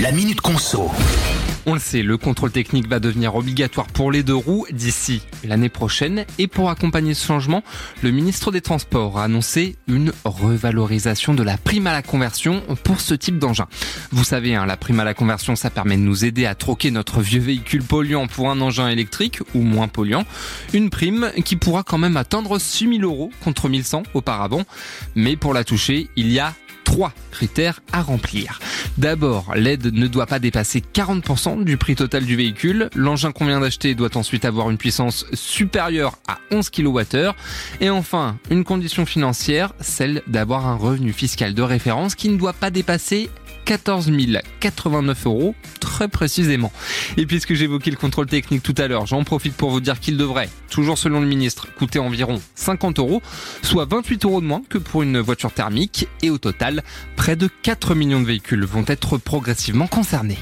La Minute Conso. On le sait, le contrôle technique va devenir obligatoire pour les deux roues d'ici l'année prochaine. Et pour accompagner ce changement, le ministre des Transports a annoncé une revalorisation de la prime à la conversion pour ce type d'engin. Vous savez, hein, la prime à la conversion, ça permet de nous aider à troquer notre vieux véhicule polluant pour un engin électrique ou moins polluant. Une prime qui pourra quand même atteindre 6000 euros contre 1100 auparavant. Mais pour la toucher, il y a trois critères à remplir. D'abord, l'aide ne doit pas dépasser 40% du prix total du véhicule. L'engin qu'on vient d'acheter doit ensuite avoir une puissance supérieure à 11 kWh. Et enfin, une condition financière, celle d'avoir un revenu fiscal de référence qui ne doit pas dépasser 14 089 euros très précisément. Et puisque j'évoquais le contrôle technique tout à l'heure, j'en profite pour vous dire qu'il devrait, toujours selon le ministre, coûter environ 50 euros, soit 28 euros de moins que pour une voiture thermique. Et au total, près de 4 millions de véhicules vont être progressivement concernés.